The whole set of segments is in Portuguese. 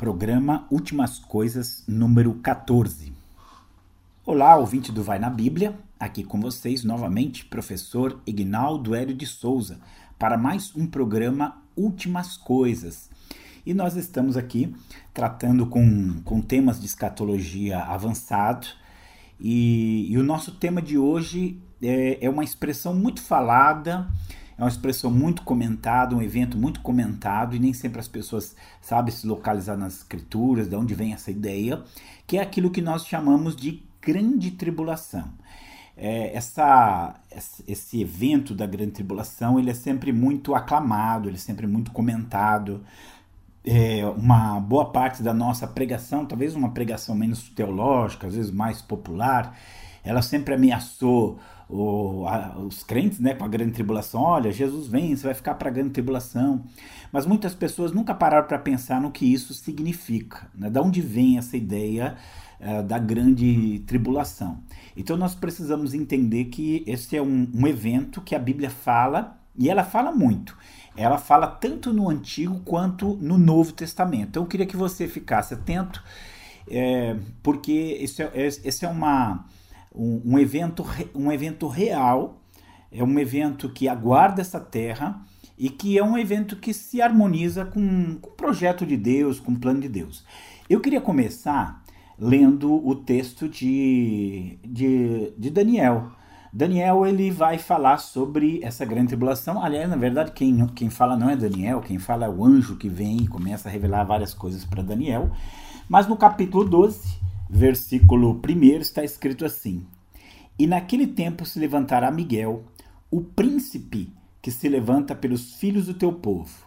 programa Últimas Coisas, número 14. Olá, ouvinte do Vai na Bíblia, aqui com vocês novamente, professor Ignaldo Hélio de Souza, para mais um programa Últimas Coisas. E nós estamos aqui tratando com, com temas de escatologia avançado, e, e o nosso tema de hoje é, é uma expressão muito falada é uma expressão muito comentada, um evento muito comentado, e nem sempre as pessoas sabem se localizar nas escrituras, de onde vem essa ideia, que é aquilo que nós chamamos de grande tribulação. É, essa, esse evento da grande tribulação ele é sempre muito aclamado, ele é sempre muito comentado. É, uma boa parte da nossa pregação, talvez uma pregação menos teológica, às vezes mais popular, ela sempre ameaçou o, a, os crentes né, com a grande tribulação. Olha, Jesus vem, você vai ficar para a grande tribulação. Mas muitas pessoas nunca pararam para pensar no que isso significa. Né? Da onde vem essa ideia uh, da grande tribulação? Então nós precisamos entender que esse é um, um evento que a Bíblia fala, e ela fala muito. Ela fala tanto no Antigo quanto no Novo Testamento. Então eu queria que você ficasse atento, é, porque é, esse é uma um, um, evento, um evento real, é um evento que aguarda essa terra e que é um evento que se harmoniza com, com o projeto de Deus, com o plano de Deus. Eu queria começar lendo o texto de, de, de Daniel. Daniel ele vai falar sobre essa grande tribulação. Aliás, na verdade, quem, quem fala não é Daniel, quem fala é o anjo que vem e começa a revelar várias coisas para Daniel. Mas no capítulo 12, versículo 1 está escrito assim: E naquele tempo se levantará Miguel, o príncipe que se levanta pelos filhos do teu povo,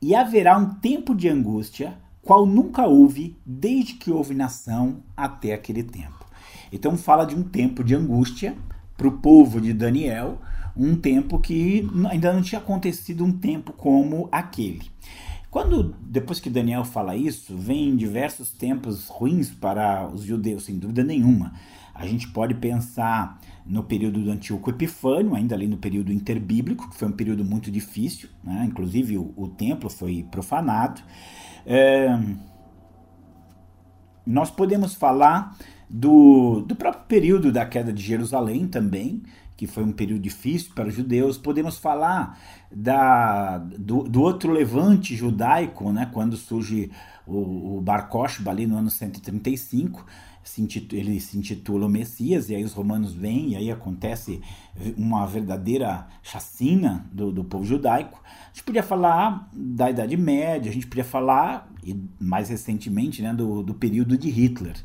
e haverá um tempo de angústia, qual nunca houve desde que houve nação até aquele tempo. Então fala de um tempo de angústia para o povo de Daniel, um tempo que ainda não tinha acontecido um tempo como aquele. Quando, depois que Daniel fala isso, vem diversos tempos ruins para os judeus, sem dúvida nenhuma. A gente pode pensar no período do Antíoco Epifânio, ainda ali no período interbíblico, que foi um período muito difícil, né? inclusive o, o, templo foi profanado. É... Nós podemos falar do, do próprio período da queda de Jerusalém também, que foi um período difícil para os judeus. Podemos falar da, do, do outro levante judaico, né, quando surge o, o Bar Kokhba ali no ano 135, se intitula, ele se intitula o Messias, e aí os romanos vêm, e aí acontece uma verdadeira chacina do, do povo judaico. A gente podia falar da Idade Média, a gente podia falar, e mais recentemente, né, do, do período de Hitler.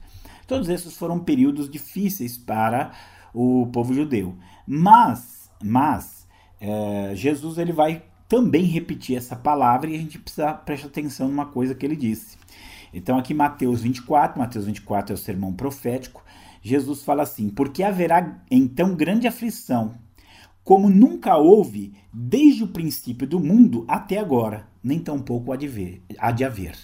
Todos esses foram períodos difíceis para o povo judeu. Mas, mas é, Jesus ele vai também repetir essa palavra e a gente precisa prestar atenção numa coisa que ele disse. Então, aqui Mateus 24, Mateus 24 é o sermão profético. Jesus fala assim: Porque haverá então grande aflição, como nunca houve desde o princípio do mundo até agora, nem tampouco há de, ver, há de haver.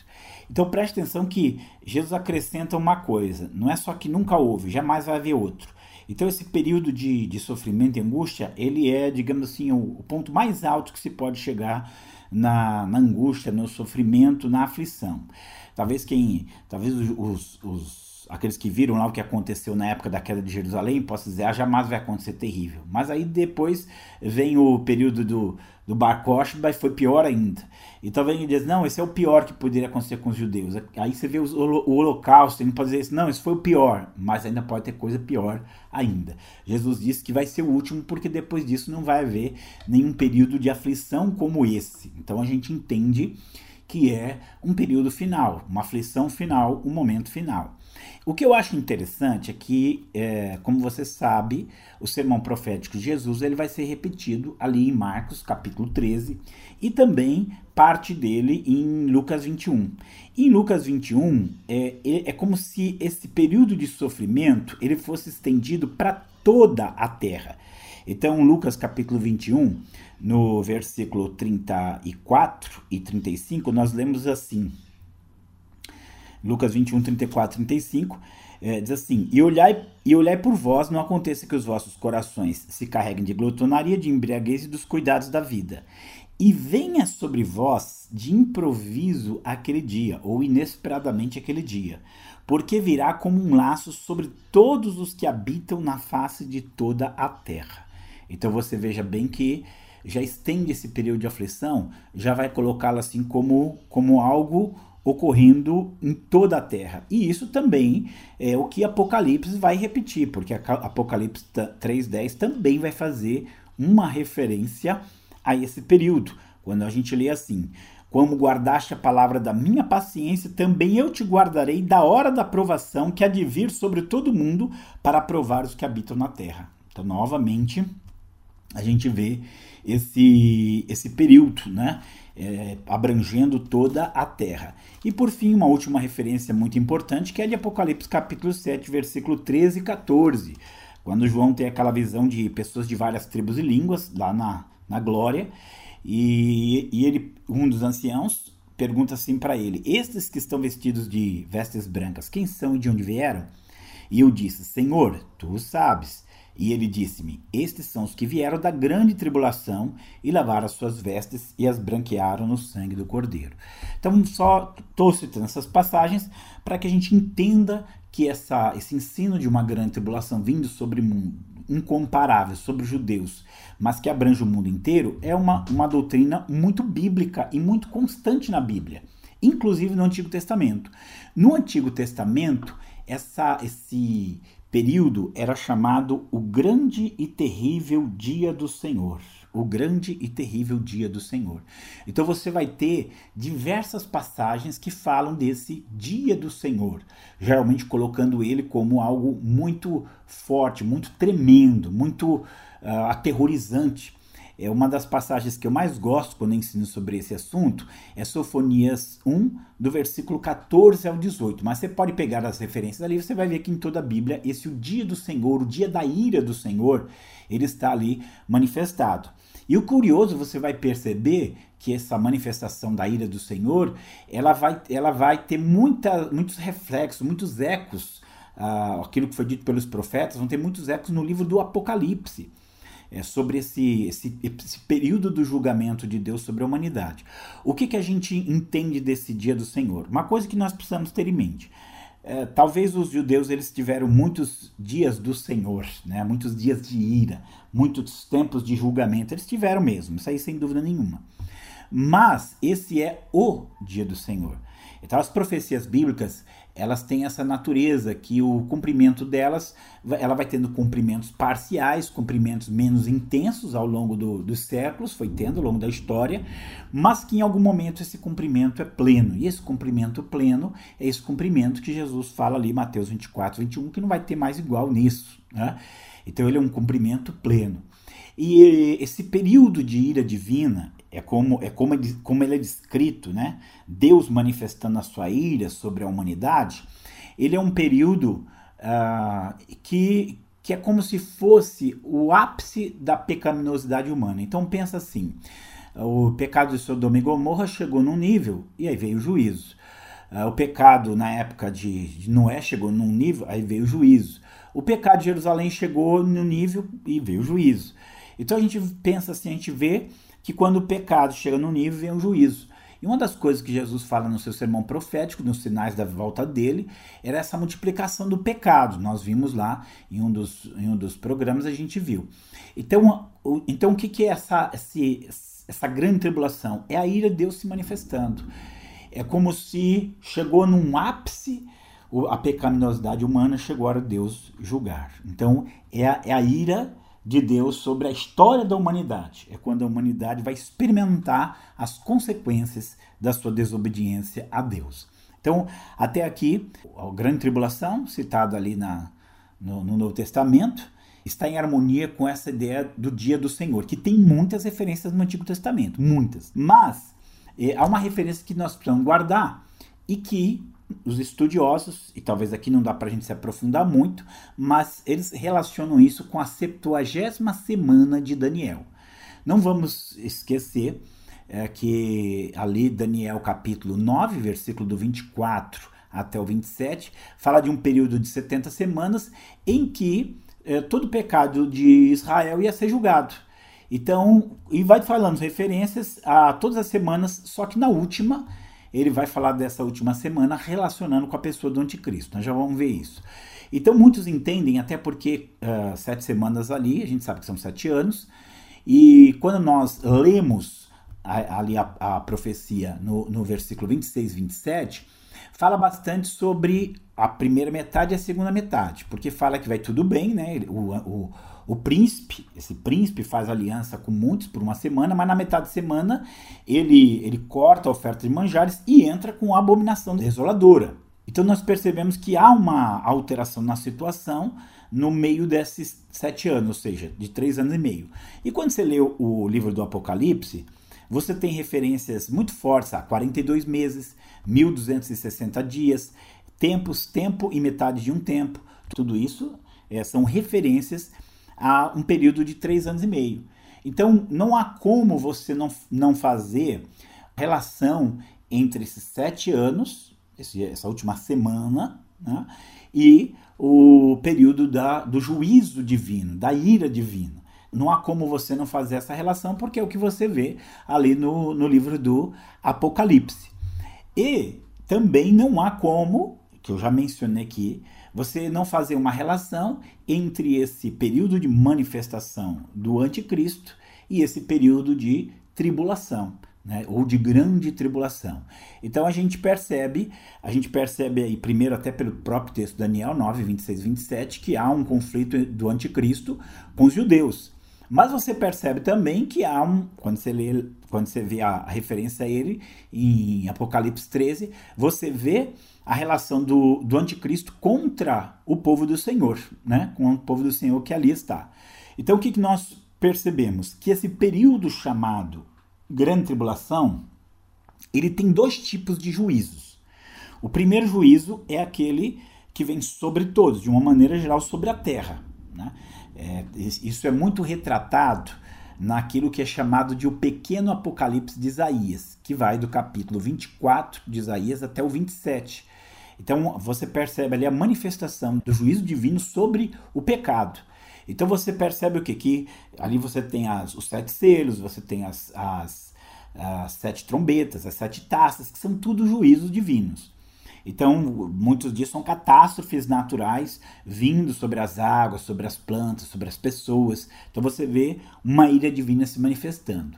Então preste atenção que Jesus acrescenta uma coisa: não é só que nunca houve, jamais vai haver outro. Então esse período de, de sofrimento e angústia, ele é, digamos assim, o, o ponto mais alto que se pode chegar na, na, angústia, no sofrimento, na aflição. Talvez quem, talvez os, os, aqueles que viram lá o que aconteceu na época da queda de Jerusalém possam dizer, ah, jamais vai acontecer terrível. Mas aí depois vem o período do, do Bar Kokhba e foi pior ainda. E talvez ele diz, não, esse é o pior que poderia acontecer com os judeus. Aí você vê o, o holocausto, ele pode dizer isso, não, esse foi o pior, mas ainda pode ter coisa pior ainda. Jesus disse que vai ser o último porque depois disso não vai haver nenhum período de aflição como esse. Então a gente entende que é um período final, uma aflição final, um momento final. O que eu acho interessante é que, é, como você sabe, o sermão profético de Jesus ele vai ser repetido ali em Marcos, capítulo 13, e também parte dele em Lucas 21. Em Lucas 21, é, é como se esse período de sofrimento ele fosse estendido para toda a terra. Então, Lucas capítulo 21, no versículo 34 e 35, nós lemos assim: Lucas 21, 34, 35, é, diz assim: e olhai, e olhai por vós, não aconteça que os vossos corações se carreguem de glutonaria, de embriaguez e dos cuidados da vida. e venha sobre vós de improviso aquele dia, ou inesperadamente aquele dia, porque virá como um laço sobre todos os que habitam na face de toda a terra. Então você veja bem que já estende esse período de aflição, já vai colocá-lo assim como, como algo ocorrendo em toda a terra. E isso também é o que Apocalipse vai repetir, porque Apocalipse 3:10 também vai fazer uma referência a esse período. Quando a gente lê assim: Como guardaste a palavra da minha paciência, também eu te guardarei da hora da provação que há de vir sobre todo mundo para provar os que habitam na terra. Então, novamente, a gente vê esse, esse período, né? É, abrangendo toda a terra. E por fim, uma última referência muito importante que é de Apocalipse capítulo 7, versículo 13 e 14, quando João tem aquela visão de pessoas de várias tribos e línguas lá na, na glória, e, e ele, um dos anciãos pergunta assim para ele: Estes que estão vestidos de vestes brancas, quem são e de onde vieram? E eu disse: Senhor, tu sabes. E ele disse-me: Estes são os que vieram da grande tribulação e lavaram as suas vestes e as branquearam no sangue do Cordeiro. Então, só estou citando essas passagens para que a gente entenda que essa, esse ensino de uma grande tribulação vindo sobre o mundo, incomparável, sobre os judeus, mas que abrange o mundo inteiro, é uma, uma doutrina muito bíblica e muito constante na Bíblia, inclusive no Antigo Testamento. No Antigo Testamento, essa, esse período era chamado o Grande e Terrível Dia do Senhor. O grande e terrível dia do Senhor. Então você vai ter diversas passagens que falam desse dia do Senhor, geralmente colocando ele como algo muito forte, muito tremendo, muito uh, aterrorizante. É uma das passagens que eu mais gosto quando ensino sobre esse assunto, é Sofonias 1, do versículo 14 ao 18. Mas você pode pegar as referências ali, você vai ver que em toda a Bíblia, esse o dia do Senhor, o dia da ira do Senhor, ele está ali manifestado. E o curioso, você vai perceber que essa manifestação da ira do Senhor, ela vai, ela vai ter muita, muitos reflexos, muitos ecos, uh, aquilo que foi dito pelos profetas, vão ter muitos ecos no livro do Apocalipse é, sobre esse, esse, esse, período do julgamento de Deus sobre a humanidade. O que, que a gente entende desse dia do Senhor? Uma coisa que nós precisamos ter em mente. É, talvez os judeus eles tiveram muitos dias do Senhor, né? muitos dias de ira, muitos tempos de julgamento. Eles tiveram mesmo, isso aí sem dúvida nenhuma. Mas esse é o dia do Senhor. Então as profecias bíblicas elas têm essa natureza que o cumprimento delas, ela vai tendo cumprimentos parciais, cumprimentos menos intensos ao longo do, dos séculos, foi tendo ao longo da história, mas que em algum momento esse cumprimento é pleno. E esse cumprimento pleno é esse cumprimento que Jesus fala ali, Mateus 24, 21, que não vai ter mais igual nisso. Né? Então ele é um cumprimento pleno. E esse período de ira divina, é como, é como, como ele é descrito, né? Deus manifestando a sua ira sobre a humanidade. Ele é um período uh, que, que é como se fosse o ápice da pecaminosidade humana. Então pensa assim: o pecado de Sodoma e Gomorra chegou num nível e aí veio o juízo. Uh, o pecado na época de, de Noé chegou num nível, aí veio o juízo. O pecado de Jerusalém chegou no nível e veio o juízo. Então a gente pensa assim, a gente vê que quando o pecado chega no nível, vem o juízo. E uma das coisas que Jesus fala no seu sermão profético, nos sinais da volta dele, era essa multiplicação do pecado. Nós vimos lá em um dos, em um dos programas, a gente viu. Então, o, então o que, que é essa, essa grande tribulação? É a ira de Deus se manifestando. É como se chegou num ápice a pecaminosidade humana, chegou a Deus julgar. Então, é a, é a ira de Deus sobre a história da humanidade. É quando a humanidade vai experimentar as consequências da sua desobediência a Deus. Então, até aqui, a grande tribulação, citada ali na, no, no Novo Testamento, está em harmonia com essa ideia do dia do Senhor, que tem muitas referências no Antigo Testamento, muitas. Mas é, há uma referência que nós precisamos guardar e que os estudiosos, e talvez aqui não dá para a gente se aprofundar muito, mas eles relacionam isso com a 70 semana de Daniel. Não vamos esquecer é, que ali Daniel capítulo 9, versículo do 24 até o 27, fala de um período de 70 semanas em que é, todo pecado de Israel ia ser julgado. Então, e vai falando referências a todas as semanas, só que na última, ele vai falar dessa última semana relacionando com a pessoa do anticristo. Nós já vamos ver isso. Então, muitos entendem, até porque uh, sete semanas ali, a gente sabe que são sete anos, e quando nós lemos ali a, a profecia no, no versículo 26, 27, fala bastante sobre a primeira metade e a segunda metade, porque fala que vai tudo bem, né? O, o, o príncipe, esse príncipe faz aliança com muitos por uma semana, mas na metade da semana ele, ele corta a oferta de manjares e entra com a abominação desoladora. Então nós percebemos que há uma alteração na situação no meio desses sete anos, ou seja, de três anos e meio. E quando você lê o livro do Apocalipse, você tem referências muito fortes a 42 meses, 1260 dias, tempos, tempo e metade de um tempo. Tudo isso é, são referências a um período de três anos e meio. Então, não há como você não, não fazer relação entre esses sete anos, esse, essa última semana, né, e o período da, do juízo divino, da ira divina. Não há como você não fazer essa relação, porque é o que você vê ali no, no livro do Apocalipse. E também não há como, que eu já mencionei aqui, você não fazer uma relação entre esse período de manifestação do anticristo e esse período de tribulação. Né, ou de grande tribulação. Então a gente percebe, a gente percebe aí primeiro até pelo próprio texto Daniel 9, 26 27, que há um conflito do anticristo com os judeus. Mas você percebe também que há um, quando você lê, quando você vê a, referência a ele em Apocalipse 13, você vê a relação do, do anticristo contra o povo do Senhor, né? Com o povo do Senhor que ali está. Então o que, que nós percebemos? Que esse período chamado Grande Tribulação, ele tem dois tipos de juízos. O primeiro juízo é aquele que vem sobre todos, de uma maneira geral sobre a terra. Né? É, isso é muito retratado naquilo que é chamado de o pequeno Apocalipse de Isaías, que vai do capítulo 24 de Isaías até o 27. Então você percebe ali a manifestação do juízo divino sobre o pecado. Então você percebe o que? Que ali você tem as, os sete selos, você tem as, as, as sete trombetas, as sete taças, que são tudo juízos divinos. Então, muitos dias são catástrofes naturais vindo sobre as águas, sobre as plantas, sobre as pessoas. Então você vê uma ira divina se manifestando.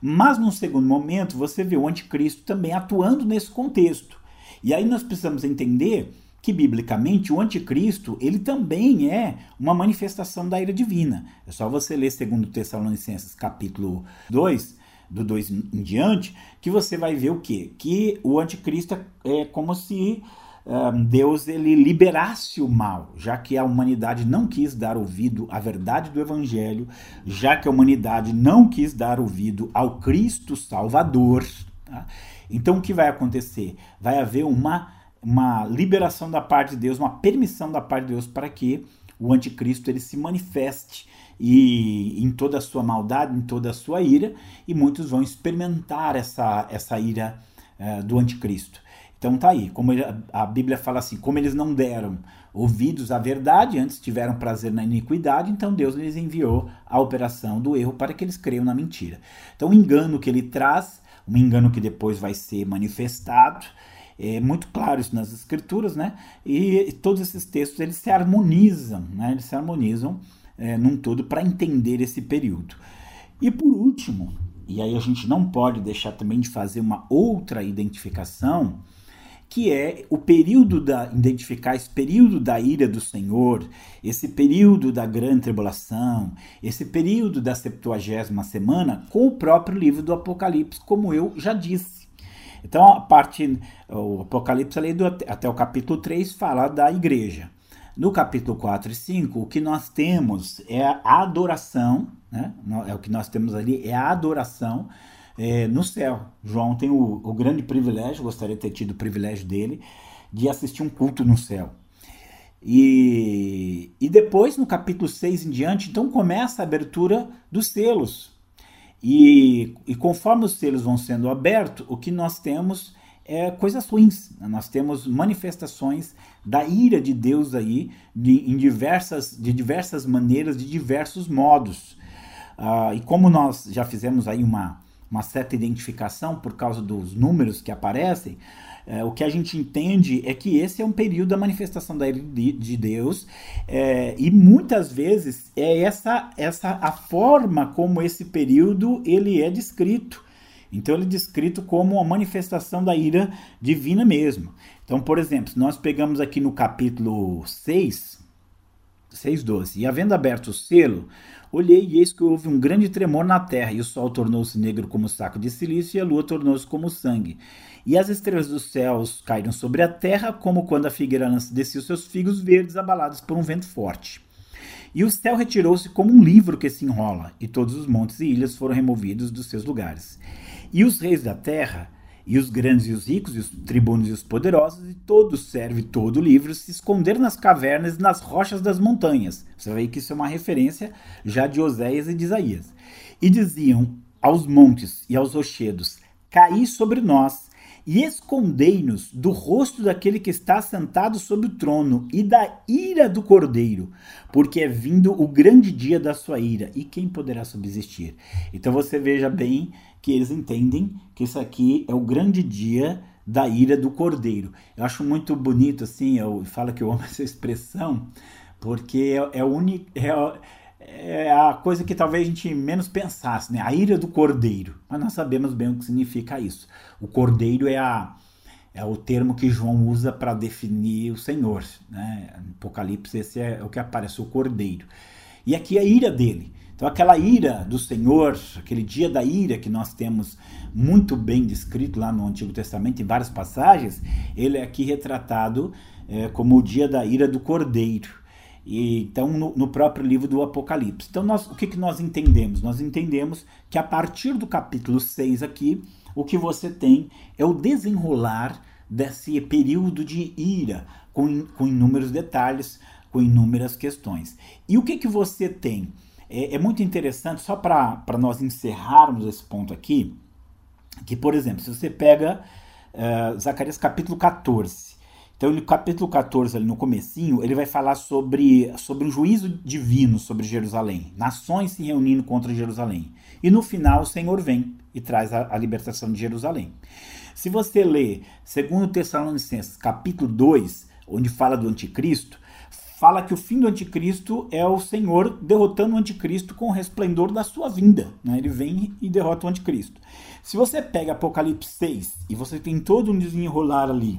Mas num segundo momento, você vê o anticristo também atuando nesse contexto. E aí nós precisamos entender que biblicamente o anticristo, ele também é uma manifestação da ira divina. É só você ler segundo Tessalonicenses capítulo 2, do 2 em diante, que você vai ver o quê? Que o anticristo é como se um, Deus ele liberasse o mal, já que a humanidade não quis dar ouvido à verdade do evangelho, já que a humanidade não quis dar ouvido ao Cristo Salvador. Tá? Então o que vai acontecer? Vai haver uma, uma liberação da parte de Deus, uma permissão da parte de Deus para que o anticristo ele se manifeste e em toda a sua maldade, em toda a sua ira, e muitos vão experimentar essa, essa ira uh, do anticristo. Então tá aí, como a Bíblia fala assim, como eles não deram ouvidos à verdade, antes tiveram prazer na iniquidade, então Deus lhes enviou a operação do erro para que eles creiam na mentira. Então o engano que ele traz, um engano que depois vai ser manifestado, é muito claro isso nas escrituras, né? E, e todos esses textos eles se harmonizam, né? Eles se harmonizam é, num todo para entender esse período. E por último, e aí a gente não pode deixar também de fazer uma outra identificação, que é o período da identificar esse período da ira do Senhor, esse período da grande tribulação, esse período da septuagésima semana com o próprio livro do Apocalipse, como eu já disse. Então, a parte o Apocalipse ali do, até o capítulo 3 fala da igreja. No capítulo 4 e 5, o que nós temos é a adoração, né? é o que nós temos ali, é a adoração é, no céu. João tem o, o grande privilégio, gostaria de ter tido o privilégio dele, de assistir um culto no céu. E, e depois, no capítulo 6 em diante, então começa a abertura dos selos. E, e conforme os selos vão sendo abertos, o que nós temos é, coisas ruins. Nós temos manifestações da ira de Deus aí de, em diversas, de diversas maneiras, de diversos modos. Uh, e como nós já fizemos aí uma, uma certa identificação por causa dos números que aparecem, é, o que a gente entende é que esse é um período da manifestação da ira de Deus é, e muitas vezes é essa, essa a forma como esse período ele é descrito. Então ele é descrito como uma manifestação da ira divina mesmo. Então, por exemplo, nós pegamos aqui no capítulo 6, 6,12, e havendo aberto o selo, olhei e eis que houve um grande tremor na terra, e o sol tornou-se negro como saco de silício, e a lua tornou-se como sangue. E as estrelas dos céus caíram sobre a terra, como quando a figueira lança descia os seus figos verdes abalados por um vento forte. E o céu retirou-se como um livro que se enrola, e todos os montes e ilhas foram removidos dos seus lugares. E os reis da terra, e os grandes e os ricos, e os tribunos e os poderosos, e todo o servo e todo livro se esconderam nas cavernas e nas rochas das montanhas. Você vê que isso é uma referência já de Oséias e de Isaías. E diziam aos montes e aos rochedos: Caí sobre nós e escondei-nos do rosto daquele que está sentado sobre o trono e da ira do cordeiro, porque é vindo o grande dia da sua ira, e quem poderá subsistir? Então você veja bem que eles entendem que isso aqui é o grande dia da ira do cordeiro. Eu acho muito bonito assim, eu falo que eu amo essa expressão, porque é, é, uni, é, é a coisa que talvez a gente menos pensasse, né? A ira do cordeiro. Mas nós sabemos bem o que significa isso. O cordeiro é, a, é o termo que João usa para definir o Senhor. Né? Apocalipse, esse é o que aparece, o cordeiro. E aqui é a ira dele. Então, aquela ira do Senhor, aquele dia da ira que nós temos muito bem descrito lá no Antigo Testamento, em várias passagens, ele é aqui retratado é, como o dia da ira do cordeiro. E, então, no, no, próprio livro do Apocalipse. Então, nós, o que, que nós entendemos? Nós entendemos que a partir do capítulo 6 aqui, o que você tem é o desenrolar desse período de ira, com, com inúmeros detalhes, com inúmeras questões. E o que, que você tem? É, é muito interessante, só para nós encerrarmos esse ponto aqui, que, por exemplo, se você pega uh, Zacarias capítulo 14, então, no capítulo 14, ali no comecinho, ele vai falar sobre, sobre um juízo divino sobre Jerusalém. Nações se reunindo contra Jerusalém. E no final, o Senhor vem e traz a, a libertação de Jerusalém. Se você ler 2 Tessalonicenses, capítulo 2, onde fala do anticristo, fala que o fim do anticristo é o Senhor derrotando o anticristo com o resplendor da sua vinda. Né? Ele vem e derrota o anticristo. Se você pega Apocalipse 6 e você tem todo um desenrolar ali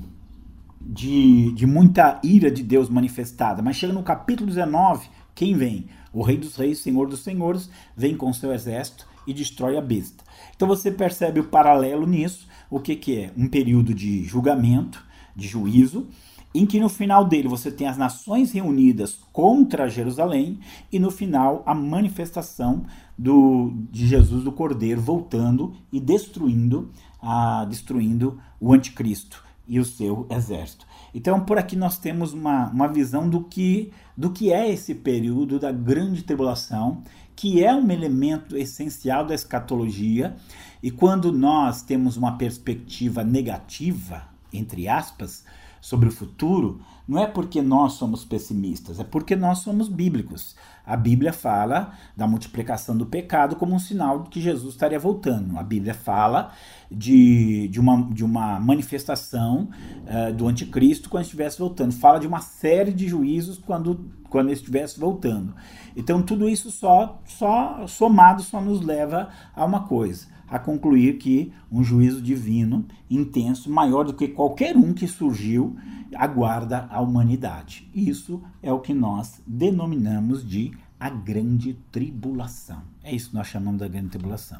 de, de muita ira de Deus manifestada. Mas chega no capítulo 19, quem vem? O Rei dos Reis, Senhor dos Senhores, vem com seu exército e destrói a besta. Então você percebe o paralelo nisso, o que, que é? Um período de julgamento, de juízo, em que no final dele você tem as nações reunidas contra Jerusalém e no final a manifestação do, de Jesus do Cordeiro voltando e destruindo, a, destruindo o anticristo e o seu exército. Então, por aqui nós temos uma, uma visão do que, do que é esse período da grande tribulação, que é um elemento essencial da escatologia, e quando nós temos uma perspectiva negativa, entre aspas, sobre o futuro, não é porque nós somos pessimistas, é porque nós somos bíblicos. A Bíblia fala da multiplicação do pecado como um sinal de que Jesus estaria voltando. A Bíblia fala de, de, uma, de uma manifestação uh, do anticristo quando estivesse voltando. Fala de uma série de juízos quando, quando estivesse voltando. Então, tudo isso só, só somado só nos leva a uma coisa a concluir que um juízo divino intenso, maior do que qualquer um que surgiu aguarda a humanidade. Isso é o que nós denominamos de a grande tribulação. É isso que nós chamamos da grande tribulação.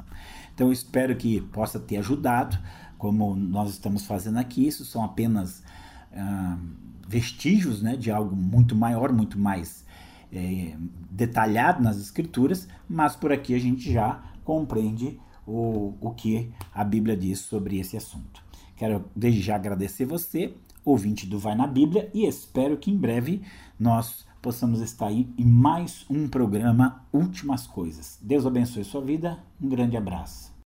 Então eu espero que possa ter ajudado, como nós estamos fazendo aqui. Isso são apenas ah, vestígios né, de algo muito maior, muito mais é, detalhado nas escrituras, mas por aqui a gente já compreende o, o que a Bíblia diz sobre esse assunto. Quero desde já agradecer você ouvinte do Vai na Bíblia, e espero que em breve nós possamos estar aí em mais um programa Últimas Coisas. Deus abençoe sua vida, um grande abraço.